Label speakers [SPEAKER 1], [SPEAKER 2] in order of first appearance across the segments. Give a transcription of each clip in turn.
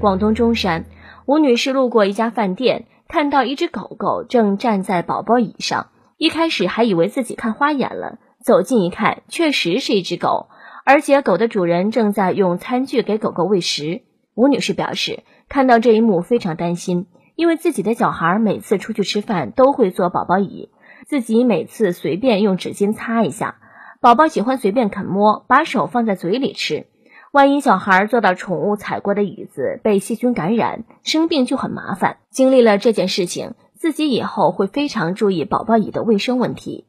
[SPEAKER 1] 广东中山，吴女士路过一家饭店，看到一只狗狗正站在宝宝椅上，一开始还以为自己看花眼了，走近一看，确实是一只狗，而且狗的主人正在用餐具给狗狗喂食。吴女士表示，看到这一幕非常担心，因为自己的小孩每次出去吃饭都会坐宝宝椅，自己每次随便用纸巾擦一下，宝宝喜欢随便啃摸，把手放在嘴里吃。万一小孩坐到宠物踩过的椅子被细菌感染生病就很麻烦。经历了这件事情，自己以后会非常注意宝宝椅的卫生问题。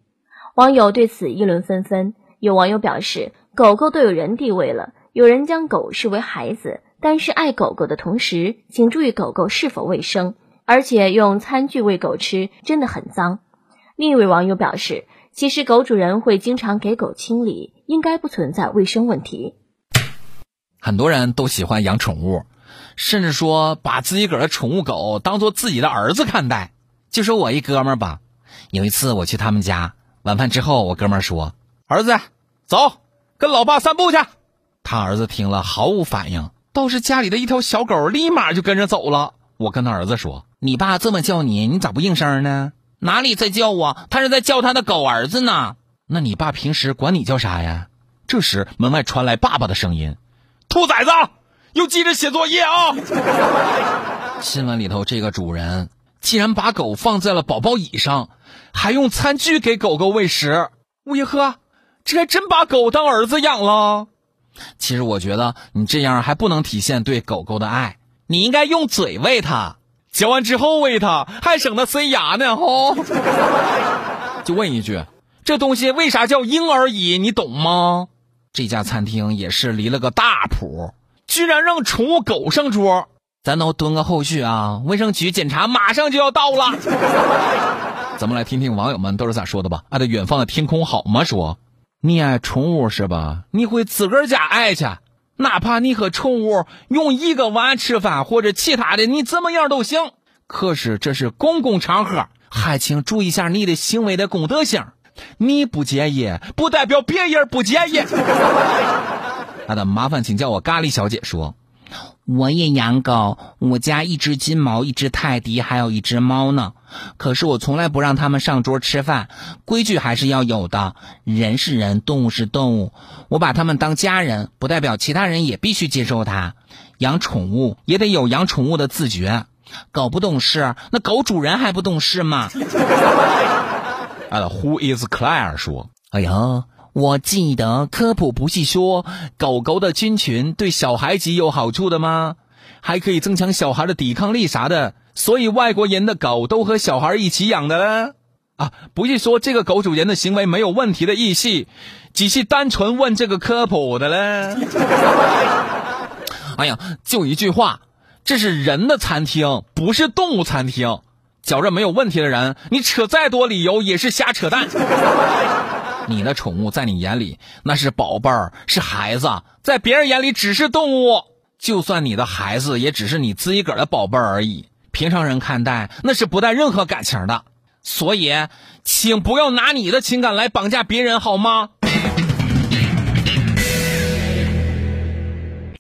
[SPEAKER 1] 网友对此议论纷纷，有网友表示，狗狗都有人地位了，有人将狗视为孩子，但是爱狗狗的同时，请注意狗狗是否卫生，而且用餐具喂狗吃真的很脏。另一位网友表示，其实狗主人会经常给狗清理，应该不存在卫生问题。
[SPEAKER 2] 很多人都喜欢养宠物，甚至说把自己个儿的宠物狗当做自己的儿子看待。就说我一哥们儿吧，有一次我去他们家，晚饭之后，我哥们儿说：“儿子，走，跟老爸散步去。”他儿子听了毫无反应，倒是家里的一条小狗立马就跟着走了。我跟他儿子说：“你爸这么叫你，你咋不应声呢？哪里在叫我？他是在叫他的狗儿子呢。那你爸平时管你叫啥呀？”这时门外传来爸爸的声音。兔崽子，又记着写作业啊！新闻里头这个主人竟然把狗放在了宝宝椅上，还用餐具给狗狗喂食。吴一呵，这还真把狗当儿子养了。其实我觉得你这样还不能体现对狗狗的爱，你应该用嘴喂它，嚼完之后喂它，还省得塞牙呢。吼！就问一句，这东西为啥叫婴儿椅？你懂吗？这家餐厅也是离了个大谱，居然让宠物狗上桌，咱都蹲个后续啊！卫生局检查马上就要到了，咱们来听听网友们都是咋说的吧。爱的远方的天空好吗？说你爱宠物是吧？你会自个儿家爱去，哪怕你和宠物用一个碗吃饭或者其他的，你怎么样都行。可是这是公共场合，还请注意一下你的行为的公德性。你不介意，不代表别人不介意。好的，麻烦请叫我咖喱小姐说。我也养狗，我家一只金毛，一只泰迪，还有一只猫呢。可是我从来不让他们上桌吃饭，规矩还是要有的。人是人，动物是动物，我把他们当家人，不代表其他人也必须接受它。养宠物也得有养宠物的自觉。狗不懂事，那狗主人还不懂事吗？啊，Who is Claire 说：“哎呀，我记得科普不是说狗狗的菌群对小孩子有好处的吗？还可以增强小孩的抵抗力啥的。所以外国人的狗都和小孩一起养的呢。啊，不是说这个狗主人的行为没有问题的意思，只是单纯问这个科普的嘞。哎呀，就一句话，这是人的餐厅，不是动物餐厅。”觉着没有问题的人，你扯再多理由也是瞎扯淡。你的宠物在你眼里那是宝贝儿，是孩子，在别人眼里只是动物。就算你的孩子，也只是你自己个儿的宝贝儿而已。平常人看待那是不带任何感情的。所以，请不要拿你的情感来绑架别人，好吗？